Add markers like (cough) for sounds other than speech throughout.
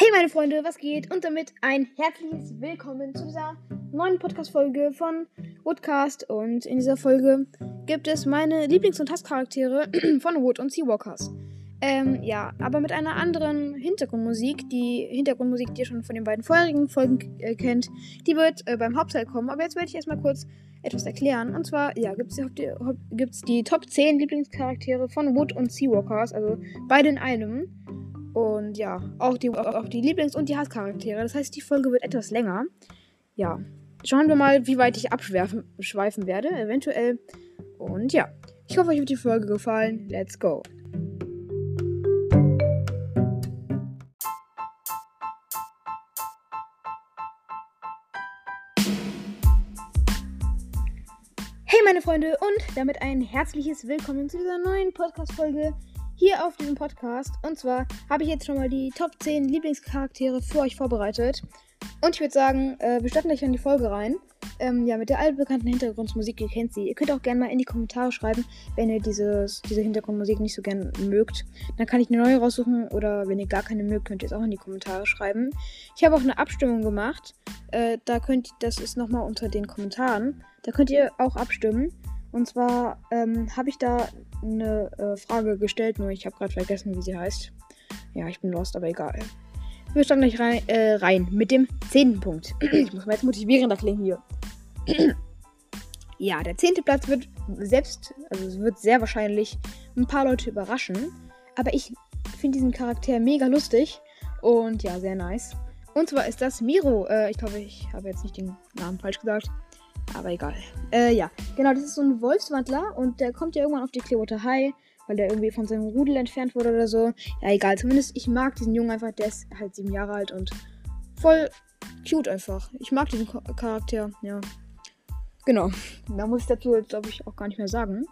Hey meine Freunde, was geht? Und damit ein herzliches Willkommen zu dieser neuen Podcast-Folge von Woodcast. Und in dieser Folge gibt es meine Lieblings- und Hasscharaktere (clears throat) von Wood und Seawalkers. Ähm, ja, aber mit einer anderen Hintergrundmusik. Die Hintergrundmusik, die ihr schon von den beiden vorherigen Folgen äh, kennt, die wird äh, beim Hauptteil kommen. Aber jetzt werde ich erstmal kurz etwas erklären. Und zwar, ja, gibt es die, die Top 10 Lieblingscharaktere von Wood und Seawalkers, also beide in einem. Und ja, auch die, auch die Lieblings- und die Hasscharaktere. Das heißt, die Folge wird etwas länger. Ja, schauen wir mal, wie weit ich abschweifen werde, eventuell. Und ja, ich hoffe, euch hat die Folge gefallen. Let's go. Hey meine Freunde und damit ein herzliches Willkommen zu dieser neuen Podcast-Folge hier auf diesem Podcast. Und zwar habe ich jetzt schon mal die Top 10 Lieblingscharaktere für euch vorbereitet. Und ich würde sagen, äh, wir starten gleich in die Folge rein. Ähm, ja, mit der altbekannten Hintergrundmusik, ihr kennt sie. Ihr könnt auch gerne mal in die Kommentare schreiben, wenn ihr dieses, diese Hintergrundmusik nicht so gern mögt. Dann kann ich eine neue raussuchen oder wenn ihr gar keine mögt, könnt ihr es auch in die Kommentare schreiben. Ich habe auch eine Abstimmung gemacht. Äh, da könnt das ist nochmal unter den Kommentaren. Da könnt ihr auch abstimmen. Und zwar ähm, habe ich da eine äh, Frage gestellt, nur ich habe gerade vergessen, wie sie heißt. Ja, ich bin lost, aber egal. Wir starten gleich rein, äh, rein mit dem zehnten Punkt. (clears throat) ich muss mal jetzt motivierender klingen hier. (clears throat) ja, der zehnte Platz wird selbst, also es wird sehr wahrscheinlich ein paar Leute überraschen. Aber ich finde diesen Charakter mega lustig und ja, sehr nice. Und zwar ist das Miro. Äh, ich glaube, ich habe jetzt nicht den Namen falsch gesagt. Aber egal. Äh, ja, genau, das ist so ein Wolfswandler und der kommt ja irgendwann auf die Clearwater High, weil der irgendwie von seinem Rudel entfernt wurde oder so. Ja, egal. Zumindest ich mag diesen Jungen einfach. Der ist halt sieben Jahre alt und voll cute einfach. Ich mag diesen Charakter, ja. Genau. Da muss ich dazu glaube ich, auch gar nicht mehr sagen.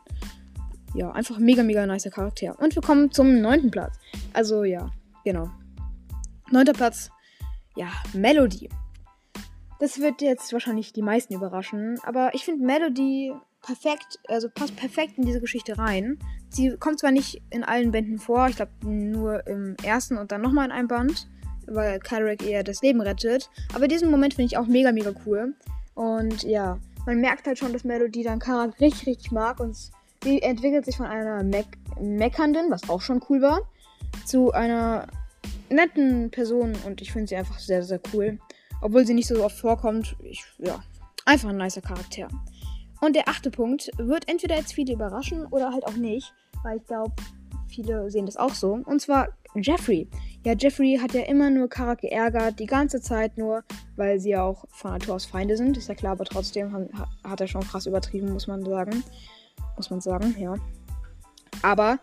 Ja, einfach mega, mega nicer Charakter. Und wir kommen zum neunten Platz. Also, ja, genau. Neunter Platz. Ja, Melody. Das wird jetzt wahrscheinlich die meisten überraschen, aber ich finde Melody perfekt, also passt perfekt in diese Geschichte rein. Sie kommt zwar nicht in allen Bänden vor, ich glaube nur im ersten und dann nochmal in einem Band, weil Carrick eher das Leben rettet, aber diesen Moment finde ich auch mega, mega cool. Und ja, man merkt halt schon, dass Melody dann Karak richtig, richtig mag und sie entwickelt sich von einer Me meckernden, was auch schon cool war, zu einer netten Person und ich finde sie einfach sehr, sehr cool. Obwohl sie nicht so oft vorkommt. Ich, ja, einfach ein nicer Charakter. Und der achte Punkt wird entweder jetzt viele überraschen oder halt auch nicht. Weil ich glaube, viele sehen das auch so. Und zwar Jeffrey. Ja, Jeffrey hat ja immer nur Karak geärgert, die ganze Zeit nur, weil sie ja auch von Natur aus Feinde sind. Ist ja klar, aber trotzdem hat er schon krass übertrieben, muss man sagen. Muss man sagen, ja. Aber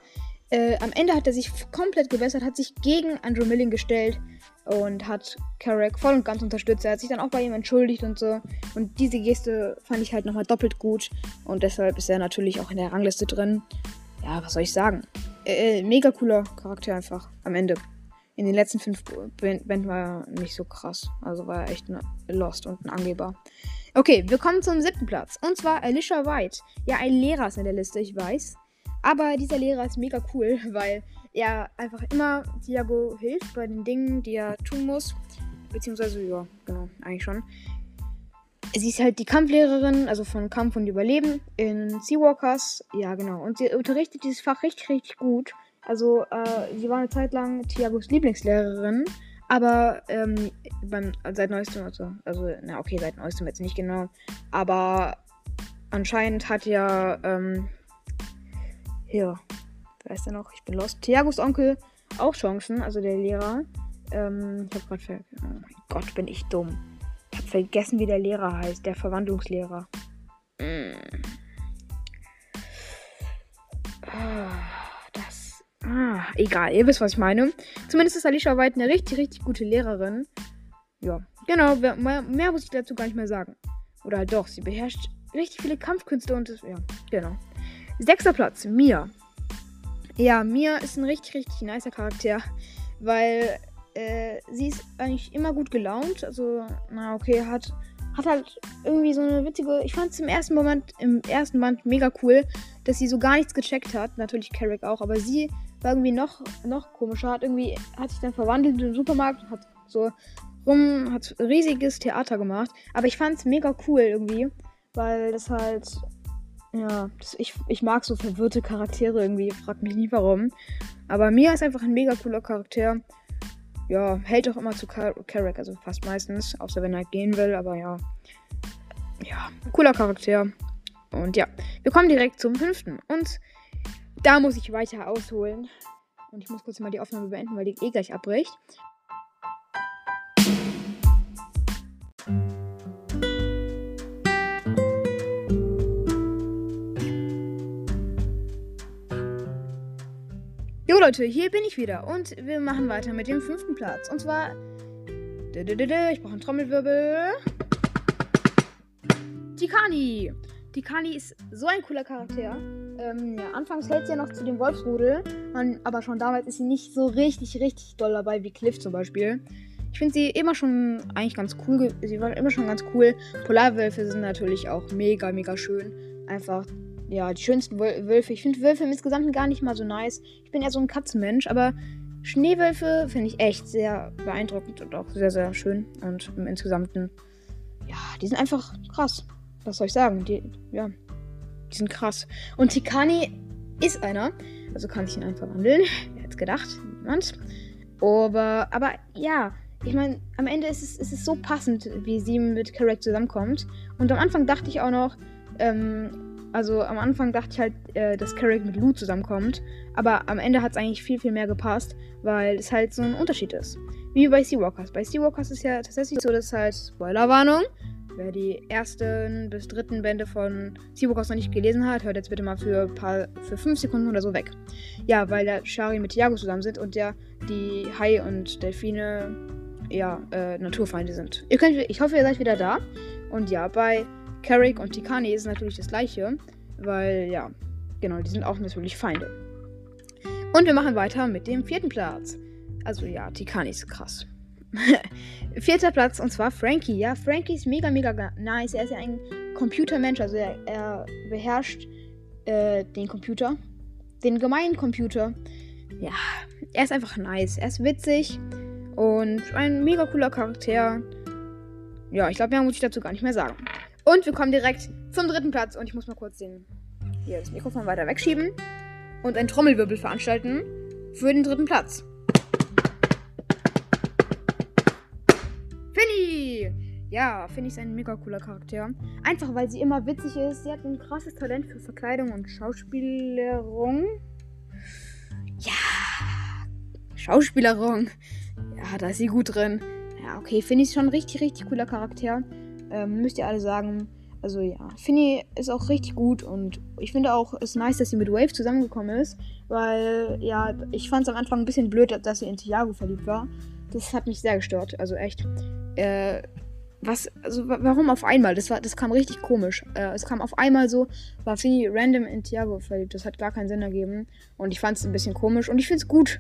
äh, am Ende hat er sich komplett gebessert, hat sich gegen Andrew Milling gestellt und hat Carrack voll und ganz unterstützt. Er hat sich dann auch bei ihm entschuldigt und so. Und diese Geste fand ich halt nochmal doppelt gut. Und deshalb ist er natürlich auch in der Rangliste drin. Ja, was soll ich sagen? Äh, mega cooler Charakter einfach am Ende. In den letzten fünf Bänden war er nicht so krass. Also war er echt lost und ein Angeber. Okay, wir kommen zum siebten Platz. Und zwar Alicia White. Ja, ein Lehrer ist in der Liste, ich weiß. Aber dieser Lehrer ist mega cool, (laughs) weil er einfach immer Diago hilft bei den Dingen, die er tun muss. Beziehungsweise, ja, genau, eigentlich schon. Sie ist halt die Kampflehrerin, also von Kampf und Überleben in Seawalkers. Ja, genau. Und sie unterrichtet dieses Fach richtig, richtig gut. Also, äh, sie war eine Zeit lang Tiagos Lieblingslehrerin. Aber ähm, beim, seit neuestem, also, also, na okay, seit neuestem jetzt nicht genau. Aber anscheinend hat ja, ähm, hier, wer ist der noch? Ich bin lost. Tiagos Onkel auch Chancen, also der Lehrer. Ähm, ich hab grad ver Oh mein Gott, bin ich dumm. Ich hab vergessen, wie der Lehrer heißt, der Verwandlungslehrer. Mm. Das. Ah, egal, ihr wisst, was ich meine. Zumindest ist Alicia White eine richtig, richtig gute Lehrerin. Ja, genau, mehr, mehr muss ich dazu gar nicht mehr sagen. Oder halt doch, sie beherrscht richtig viele Kampfkünste und das, ja, genau. Sechster Platz, Mia. Ja, Mia ist ein richtig, richtig nicer Charakter, weil äh, sie ist eigentlich immer gut gelaunt. Also, na okay, hat, hat halt irgendwie so eine witzige. Ich fand es im ersten Moment, im ersten Band mega cool, dass sie so gar nichts gecheckt hat. Natürlich Carrick auch, aber sie war irgendwie noch, noch komischer. Hat irgendwie, hat sich dann verwandelt im Supermarkt und hat so rum, hat riesiges Theater gemacht. Aber ich fand es mega cool irgendwie, weil das halt, ja, das, ich, ich mag so verwirrte Charaktere irgendwie, frag mich nie warum. Aber Mia ist einfach ein mega cooler Charakter. Ja, hält auch immer zu Carrack, also fast meistens, außer wenn er gehen will, aber ja. Ja, cooler Charakter. Und ja, wir kommen direkt zum fünften. Und da muss ich weiter ausholen. Und ich muss kurz mal die Aufnahme beenden, weil die eh gleich abbricht. Jo Leute, hier bin ich wieder und wir machen weiter mit dem fünften Platz. Und zwar. Ich brauche einen Trommelwirbel. Tikani. Tikani ist so ein cooler Charakter. Ähm, ja, anfangs hält sie ja noch zu dem Wolfsrudel, man, aber schon damals ist sie nicht so richtig, richtig doll dabei wie Cliff zum Beispiel. Ich finde sie immer schon eigentlich ganz cool. Sie war immer schon ganz cool. Polarwölfe sind natürlich auch mega, mega schön. Einfach ja, die schönsten Wölfe. Ich finde Wölfe insgesamt gar nicht mal so nice. Ich bin eher so ein Katzenmensch, aber Schneewölfe finde ich echt sehr beeindruckend und auch sehr, sehr schön. Und im Insgesamten, ja, die sind einfach krass. Was soll ich sagen? Die, ja, die sind krass. Und Tikani ist einer. Also kann ich ihn einfach wandeln. Wer (laughs) hätte gedacht? Niemand. Aber, aber ja, ich meine, am Ende ist es, ist es so passend, wie sie mit Carrack zusammenkommt. Und am Anfang dachte ich auch noch, ähm, also am Anfang dachte ich halt, äh, dass Carrick mit Lou zusammenkommt. Aber am Ende hat es eigentlich viel, viel mehr gepasst, weil es halt so ein Unterschied ist. Wie bei Seawalkers. Bei Seawalkers ist ja tatsächlich so, dass halt, Spoilerwarnung, wer die ersten bis dritten Bände von Seawalkers noch nicht gelesen hat, hört jetzt bitte mal für, paar, für fünf Sekunden oder so weg. Ja, weil der Shari mit Tiago zusammen sind und der die Hai und Delfine ja, äh, Naturfeinde sind. Könnt, ich hoffe, ihr seid wieder da. Und ja, bei Carrick und Tikani ist natürlich das gleiche, weil ja, genau, die sind auch natürlich Feinde. Und wir machen weiter mit dem vierten Platz. Also ja, Tikani ist krass. (laughs) Vierter Platz und zwar Frankie. Ja, Frankie ist mega, mega nice. Er ist ja ein Computermensch, also er, er beherrscht äh, den Computer. Den gemeinen Computer. Ja, er ist einfach nice. Er ist witzig und ein mega cooler Charakter. Ja, ich glaube, mehr muss ich dazu gar nicht mehr sagen. Und wir kommen direkt zum dritten Platz. Und ich muss mal kurz den, hier das Mikrofon weiter wegschieben. Und einen Trommelwirbel veranstalten für den dritten Platz. Finny! Ja, Finny ist ein mega cooler Charakter. Einfach weil sie immer witzig ist. Sie hat ein krasses Talent für Verkleidung und Schauspielerung. Ja, Schauspielerung. Ja, da ist sie gut drin. Ja, okay, Finny ist schon ein richtig, richtig cooler Charakter. Ähm, müsst ihr alle sagen. Also ja, Finny ist auch richtig gut und ich finde auch, es nice, dass sie mit Wave zusammengekommen ist, weil ja, ich fand es am Anfang ein bisschen blöd, dass sie in Tiago verliebt war. Das hat mich sehr gestört, also echt. Äh, was, also warum auf einmal? Das war, das kam richtig komisch. Äh, es kam auf einmal so, war Finny random in Tiago verliebt. Das hat gar keinen Sinn ergeben und ich fand es ein bisschen komisch und ich finde es gut,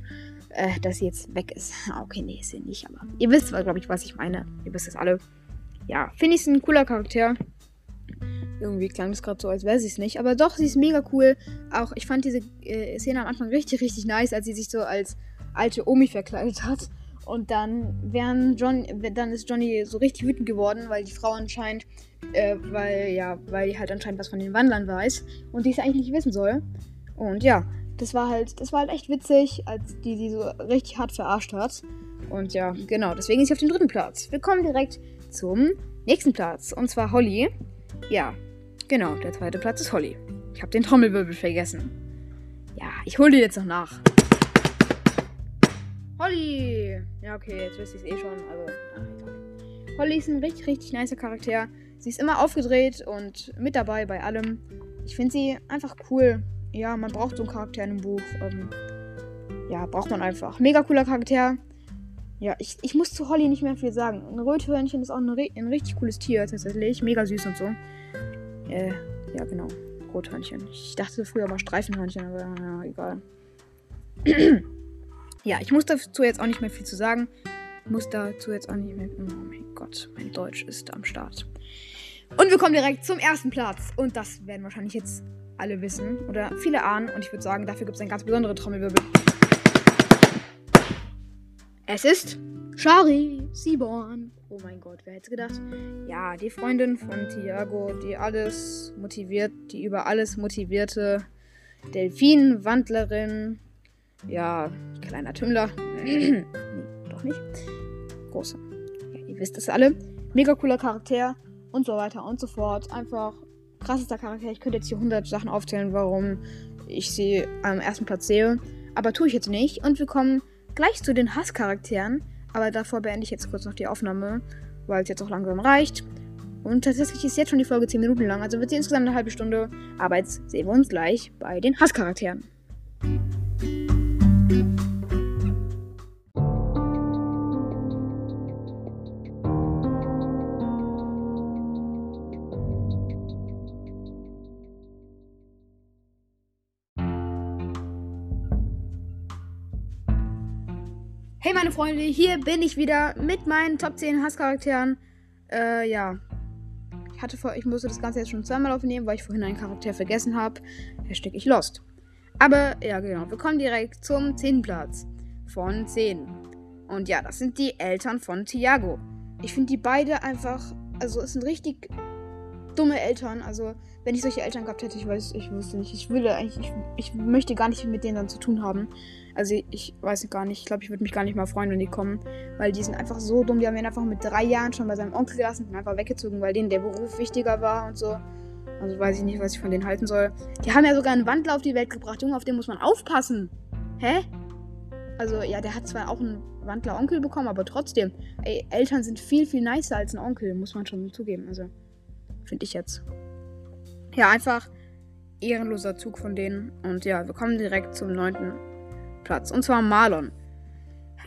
äh, dass sie jetzt weg ist. Ah, okay, nee, ist sie nicht, aber ihr wisst, glaube ich, was ich meine. Ihr wisst es alle ja, finde ich ein cooler Charakter. Irgendwie klang das gerade so, als wäre sie es nicht. Aber doch, sie ist mega cool. Auch ich fand diese äh, Szene am Anfang richtig, richtig nice, als sie sich so als alte Omi verkleidet hat. Und dann wären John, dann ist Johnny so richtig wütend geworden, weil die Frau anscheinend, äh, weil ja, weil die halt anscheinend was von den Wandlern weiß und die es eigentlich nicht wissen soll. Und ja, das war halt, das war halt echt witzig, als die sie so richtig hart verarscht hat. Und ja, genau, deswegen ist sie auf dem dritten Platz. Wir kommen direkt zum nächsten Platz. Und zwar Holly. Ja, genau, der zweite Platz ist Holly. Ich habe den Trommelwirbel vergessen. Ja, ich hole dir jetzt noch nach. Holly! Ja, okay, jetzt wisst ihr es eh schon. Also, ach, Holly ist ein richtig, richtig nicer Charakter. Sie ist immer aufgedreht und mit dabei bei allem. Ich finde sie einfach cool. Ja, man braucht so einen Charakter in einem Buch. Ähm, ja, braucht man einfach. Mega cooler Charakter. Ja, ich, ich muss zu Holly nicht mehr viel sagen. Ein Röthörnchen ist auch ein, ein richtig cooles Tier tatsächlich. Mega süß und so. Äh, ja, genau. Rothörnchen. Ich dachte früher mal Streifenhörnchen, aber ja, egal. (clears throat) ja, ich muss dazu jetzt auch nicht mehr viel zu sagen. Ich muss dazu jetzt auch nicht mehr. Oh mein Gott, mein Deutsch ist am Start. Und wir kommen direkt zum ersten Platz. Und das werden wahrscheinlich jetzt alle wissen oder viele ahnen. Und ich würde sagen, dafür gibt es eine ganz besondere Trommelwirbel. Es ist Shari Seaborn. Oh mein Gott, wer hätte gedacht? Ja, die Freundin von Tiago, die alles motiviert, die über alles motivierte Delfinwandlerin. Ja, kleiner Tümmler. (clears throat) nee, doch nicht. Großer. Ja, ihr wisst es alle. Mega cooler Charakter und so weiter und so fort. Einfach krassester Charakter. Ich könnte jetzt hier 100 Sachen aufzählen, warum ich sie am ersten Platz sehe. Aber tue ich jetzt nicht. Und wir kommen gleich zu den Hasscharakteren. Aber davor beende ich jetzt kurz noch die Aufnahme, weil es jetzt auch langsam reicht. Und tatsächlich ist jetzt schon die Folge 10 Minuten lang, also wird sie insgesamt eine halbe Stunde. Aber jetzt sehen wir uns gleich bei den Hasscharakteren. Hey meine Freunde, hier bin ich wieder mit meinen Top 10 Hasscharakteren. Äh, ja. Ich hatte vor, ich musste das Ganze jetzt schon zweimal aufnehmen, weil ich vorhin einen Charakter vergessen habe. Hashtag ich lost. Aber ja, genau. Wir kommen direkt zum 10. Platz von 10. Und ja, das sind die Eltern von Tiago. Ich finde die beide einfach, also es sind richtig dumme Eltern. Also, wenn ich solche Eltern gehabt hätte, ich weiß, ich wüsste nicht. Ich würde eigentlich, ich, ich möchte gar nicht mit denen dann zu tun haben. Also ich weiß gar nicht, ich glaube, ich würde mich gar nicht mal freuen, wenn die kommen. Weil die sind einfach so dumm. Die haben ihn einfach mit drei Jahren schon bei seinem Onkel gelassen und einfach weggezogen, weil denen der Beruf wichtiger war und so. Also weiß ich nicht, was ich von denen halten soll. Die haben ja sogar einen Wandler auf die Welt gebracht. Junge, auf den muss man aufpassen. Hä? Also, ja, der hat zwar auch einen Wandler-Onkel bekommen, aber trotzdem. Ey, Eltern sind viel, viel nicer als ein Onkel, muss man schon zugeben. Also, finde ich jetzt. Ja, einfach ehrenloser Zug von denen. Und ja, wir kommen direkt zum neunten Platz. Und zwar Marlon.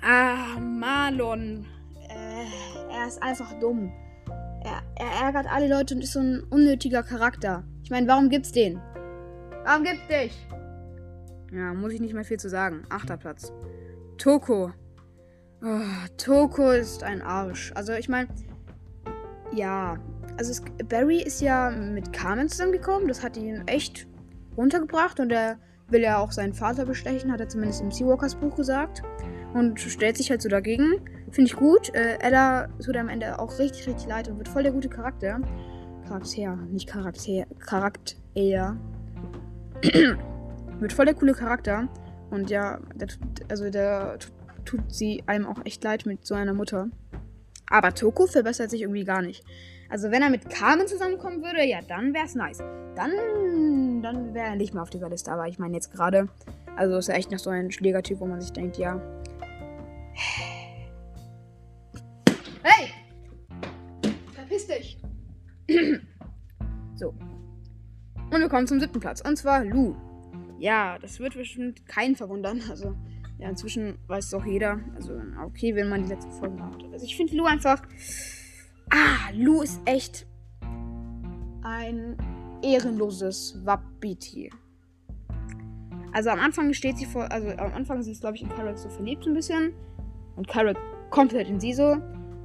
Ah, Marlon. Äh, er ist einfach dumm. Er, er, ärgert alle Leute und ist so ein unnötiger Charakter. Ich meine, warum gibt's den? Warum gibt's dich? Ja, muss ich nicht mehr viel zu sagen. Achter Platz. Toko. Oh, Toko ist ein Arsch. Also, ich meine, ja. Also, es, Barry ist ja mit Carmen zusammengekommen. Das hat ihn echt runtergebracht und er will ja auch seinen Vater bestechen, hat er zumindest im Seawalkers Buch gesagt. Und stellt sich halt so dagegen. Finde ich gut. Äh, Ella tut am Ende auch richtig, richtig leid und wird voll der gute Charakter. Charakter, nicht Charakter. Charakter. (clears throat) wird voll der coole Charakter. Und ja, der, also der tut sie einem auch echt leid mit so einer Mutter. Aber Toko verbessert sich irgendwie gar nicht. Also wenn er mit Carmen zusammenkommen würde, ja, dann wäre es nice. Dann, dann wäre er nicht mehr auf dieser Liste. Aber ich meine jetzt gerade, also ist er echt noch so ein Schlägertyp, wo man sich denkt, ja. Hey! Verpiss dich! so. Und wir kommen zum siebten Platz. Und zwar Lu. Ja, das wird bestimmt keinen verwundern. Also, ja, inzwischen weiß es auch jeder. Also, okay, wenn man die letzten Folgen hat. Also, ich finde Lu einfach. Ah, Lu ist echt ein ehrenloses Wapiti. Also am Anfang steht sie vor, also am Anfang sie ist glaube ich in Carrot so verliebt ein bisschen und Carrot komplett in sie so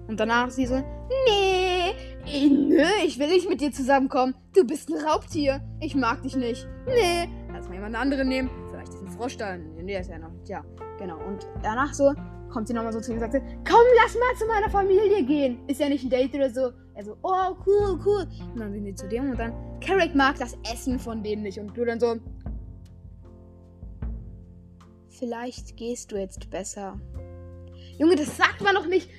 und danach sie so, nee, eh, nö, ich will nicht mit dir zusammenkommen. Du bist ein Raubtier. Ich mag dich nicht. Nee, lass mal jemand anderen nehmen. Vielleicht diesen Frosch da. Nee, der ist ja noch. Ja, genau. Und danach so, kommt sie nochmal so zu ihm und sagt, komm, lass mal zu meiner Familie gehen. Ist ja nicht ein Date oder so. Er so, oh, cool, cool. Und dann sind die zu dem und dann, Carrick mag das Essen von denen nicht. Und du dann so, vielleicht gehst du jetzt besser. Junge, das sagt man doch nicht,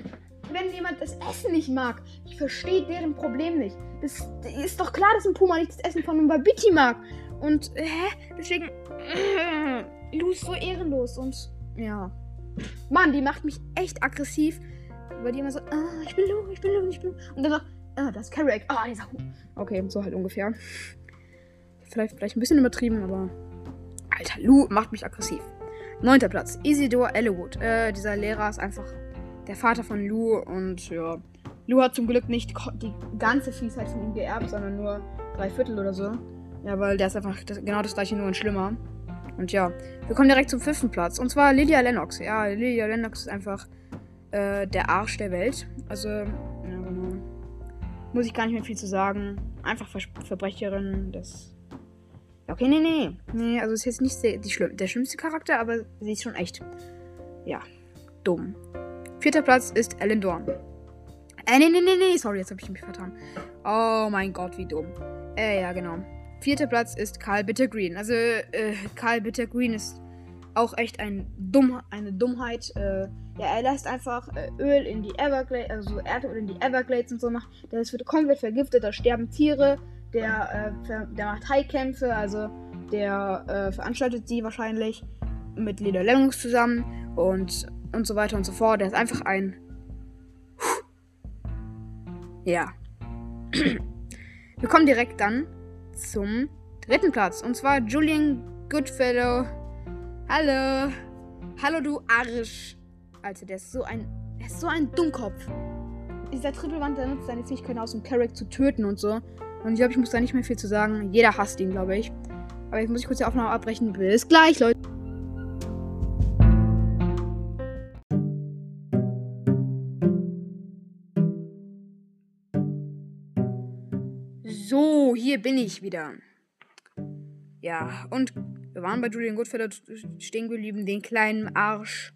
wenn jemand das Essen nicht mag. Ich verstehe deren Problem nicht. Das, ist doch klar, dass ein Puma nicht das Essen von einem Babiti mag. Und, hä? Deswegen, äh, Lu ist so ehrenlos und, ja. Mann, die macht mich echt aggressiv. Weil die immer so, ah, ich bin Lu, ich bin Lu, ich bin Lu. Und dann so, ah, das ist Carrick. Ah, dieser Hu. Okay, so halt ungefähr. Vielleicht, vielleicht ein bisschen übertrieben, aber. Alter, Lu macht mich aggressiv. Neunter Platz. Isidor Ellewood. Äh, dieser Lehrer ist einfach der Vater von Lu und ja. Lu hat zum Glück nicht die ganze Fiesheit von ihm geerbt, sondern nur drei Viertel oder so. Ja, weil der ist einfach das, genau das gleiche, nur ein schlimmer. Und ja, wir kommen direkt zum fünften Platz. Und zwar Lydia Lennox. Ja, Lydia Lennox ist einfach äh, der Arsch der Welt. Also, ja, genau. Muss ich gar nicht mehr viel zu sagen. Einfach Ver Verbrecherin. Das. Okay, nee, nee. Nee, also ist jetzt nicht die, die schlimm der schlimmste Charakter, aber sie ist schon echt. Ja. dumm. Vierter Platz ist Alan Dorn. Äh, nee, nee, nee, nee, sorry, jetzt habe ich mich vertan. Oh mein Gott, wie dumm. Äh, ja, genau. Vierter Platz ist Karl Bittergreen. Also, äh, Karl Bittergreen ist auch echt ein Dumm, eine Dummheit. Äh, ja, er lässt einfach äh, Öl in die Everglades, also Erdöl in die Everglades und so macht. Das wird komplett vergiftet, da sterben Tiere. Der, äh, der macht Haikämpfe, also der äh, veranstaltet sie wahrscheinlich mit Leder Lemmings zusammen und, und so weiter und so fort. Der ist einfach ein. Ja. (clears throat) Wir kommen direkt dann zum dritten Platz. Und zwar Julian Goodfellow. Hallo. Hallo, du Arsch. Alter, der ist so ein. Der ist so ein Dummkopf. Dieser Trippelwand, der nutzt seine Fähigkeit aus, um Carrick zu töten und so. Und ich glaube, ich muss da nicht mehr viel zu sagen. Jeder hasst ihn, glaube ich. Aber jetzt muss ich kurz die Aufnahme abbrechen. Bis gleich, Leute. Hier bin ich wieder. Ja, und wir waren bei Julian Goodfellow stehen geblieben, den kleinen Arsch.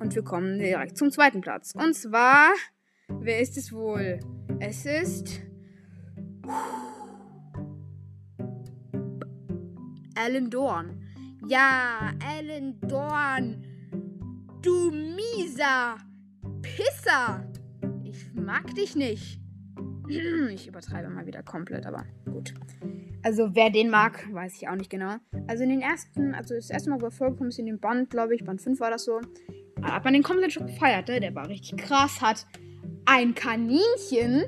Und wir kommen direkt zum zweiten Platz. Und zwar, wer ist es wohl? Es ist. Alan Dorn. Ja, Alan Dorn. Du mieser Pisser. Ich mag dich nicht. Ich übertreibe mal wieder komplett, aber gut. Also wer den mag, weiß ich auch nicht genau. Also in den ersten, also das erste Mal, wo er vorgekommen ist in dem Band, glaube ich, Band 5 war das so, hat man den komplett schon gefeiert, ne? Der war richtig krass, hat ein Kaninchen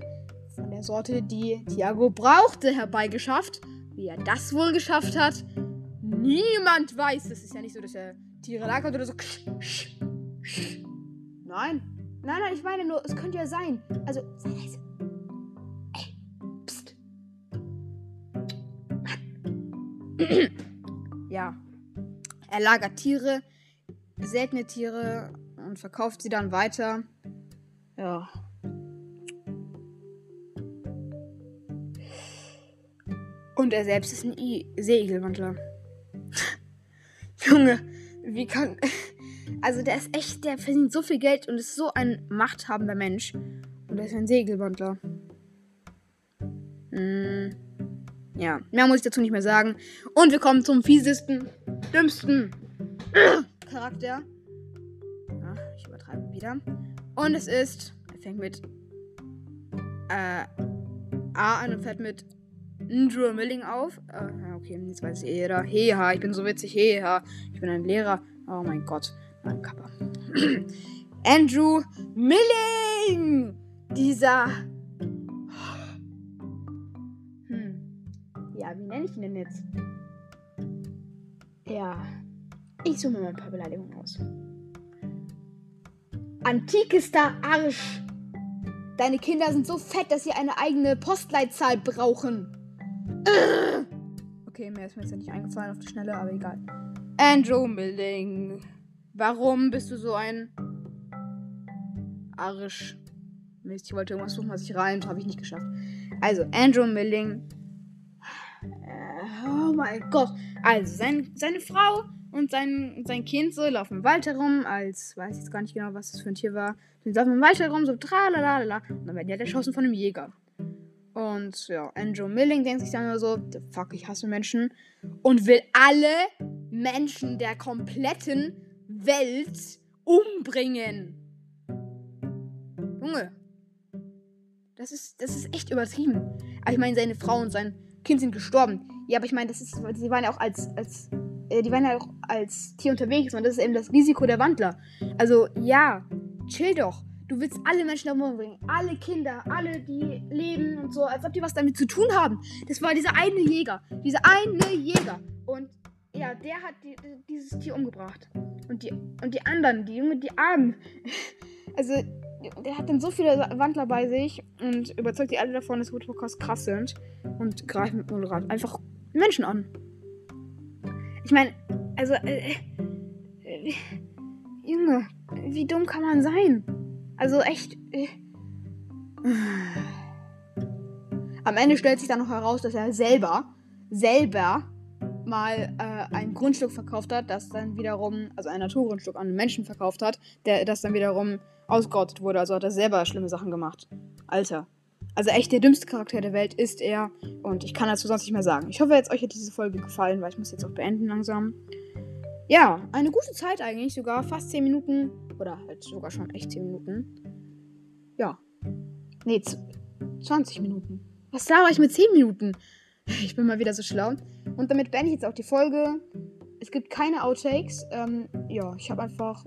von der Sorte, die Thiago brauchte, herbeigeschafft. Wie er das wohl geschafft hat, niemand weiß. Es ist ja nicht so, dass er Tiere lagert oder so. Nein. Nein, nein, ich meine nur, es könnte ja sein. Also, sei leise. Ja. Er lagert Tiere, seltene Tiere und verkauft sie dann weiter. Ja. Und er selbst ist ein I Seeigelwandler. (laughs) Junge, wie kann. (laughs) Also, der ist echt, der verdient so viel Geld und ist so ein machthabender Mensch. Und er ist ein Segelwandler. Hm. Ja, mehr muss ich dazu nicht mehr sagen. Und wir kommen zum fiesesten, dümmsten (clears throat) Charakter. Ja, ich übertreibe wieder. Und es ist. Er fängt mit. Äh. A an und fährt mit Andrew Milling auf. Äh, okay, jetzt weiß ich jeder. Heha, ich bin so witzig. Heha, ich bin ein Lehrer. Oh mein Gott. Mein Kappa. (clears throat) Andrew Milling! Dieser. Ja, wie nenne ich ihn denn jetzt? Ja. Ich suche mir mal ein paar Beleidigungen aus. Antikester Arsch. Deine Kinder sind so fett, dass sie eine eigene Postleitzahl brauchen. Okay, mehr ist mir jetzt nicht eingefallen auf die Schnelle, aber egal. Andrew Milling. Warum bist du so ein Arsch? Mist, ich wollte irgendwas suchen, was ich reimt, habe ich nicht geschafft. Also, Andrew Milling. Oh mein Gott. Also, sein, seine Frau und sein, sein Kind so laufen im Wald herum, als weiß ich jetzt gar nicht genau, was das für ein Tier war. Sie laufen im Wald herum, so tralalala. Und dann werden die halt erschossen von einem Jäger. Und ja, Andrew Milling denkt sich dann nur so, fuck, ich hasse Menschen. Und will alle Menschen der kompletten Welt umbringen. Junge. Das ist, das ist echt übertrieben. Aber ich meine, seine Frau und sein Kind sind gestorben. Ja, aber ich meine, das ist, sie waren ja auch als, als, äh, die waren ja auch als Tier unterwegs und das ist eben das Risiko der Wandler. Also, ja, chill doch. Du willst alle Menschen umbringen. Alle Kinder, alle, die leben und so, als ob die was damit zu tun haben. Das war dieser eine Jäger. Dieser eine Jäger. Und ja, der hat die, dieses Tier umgebracht. Und die, und die anderen, die Junge, die Armen. (laughs) Also, der hat dann so viele Wandler bei sich und überzeugt die alle davon, dass Woodwalkers krass sind. Und greifen mit Motorrad einfach Menschen an. Ich meine, also, äh, äh, Junge, wie dumm kann man sein? Also echt. Äh. Am Ende stellt sich dann noch heraus, dass er selber, selber mal äh, ein Grundstück verkauft hat, das dann wiederum, also ein Naturgrundstück an einen Menschen verkauft hat, der das dann wiederum ausgerottet wurde. Also hat er selber schlimme Sachen gemacht. Alter. Also echt der dümmste Charakter der Welt ist er. Und ich kann dazu sonst nicht mehr sagen. Ich hoffe jetzt, euch hat diese Folge gefallen, weil ich muss jetzt auch beenden langsam. Ja, eine gute Zeit eigentlich, sogar fast 10 Minuten. Oder halt sogar schon echt 10 Minuten. Ja. Nee, 20 Minuten. Was laber ich mit 10 Minuten? (laughs) Ich bin mal wieder so schlau. Und damit beende ich jetzt auch die Folge. Es gibt keine Outtakes. Ähm, ja, ich habe einfach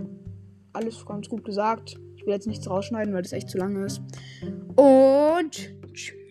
alles ganz gut gesagt. Ich will jetzt nichts rausschneiden, weil das echt zu lange ist. Und tschüss.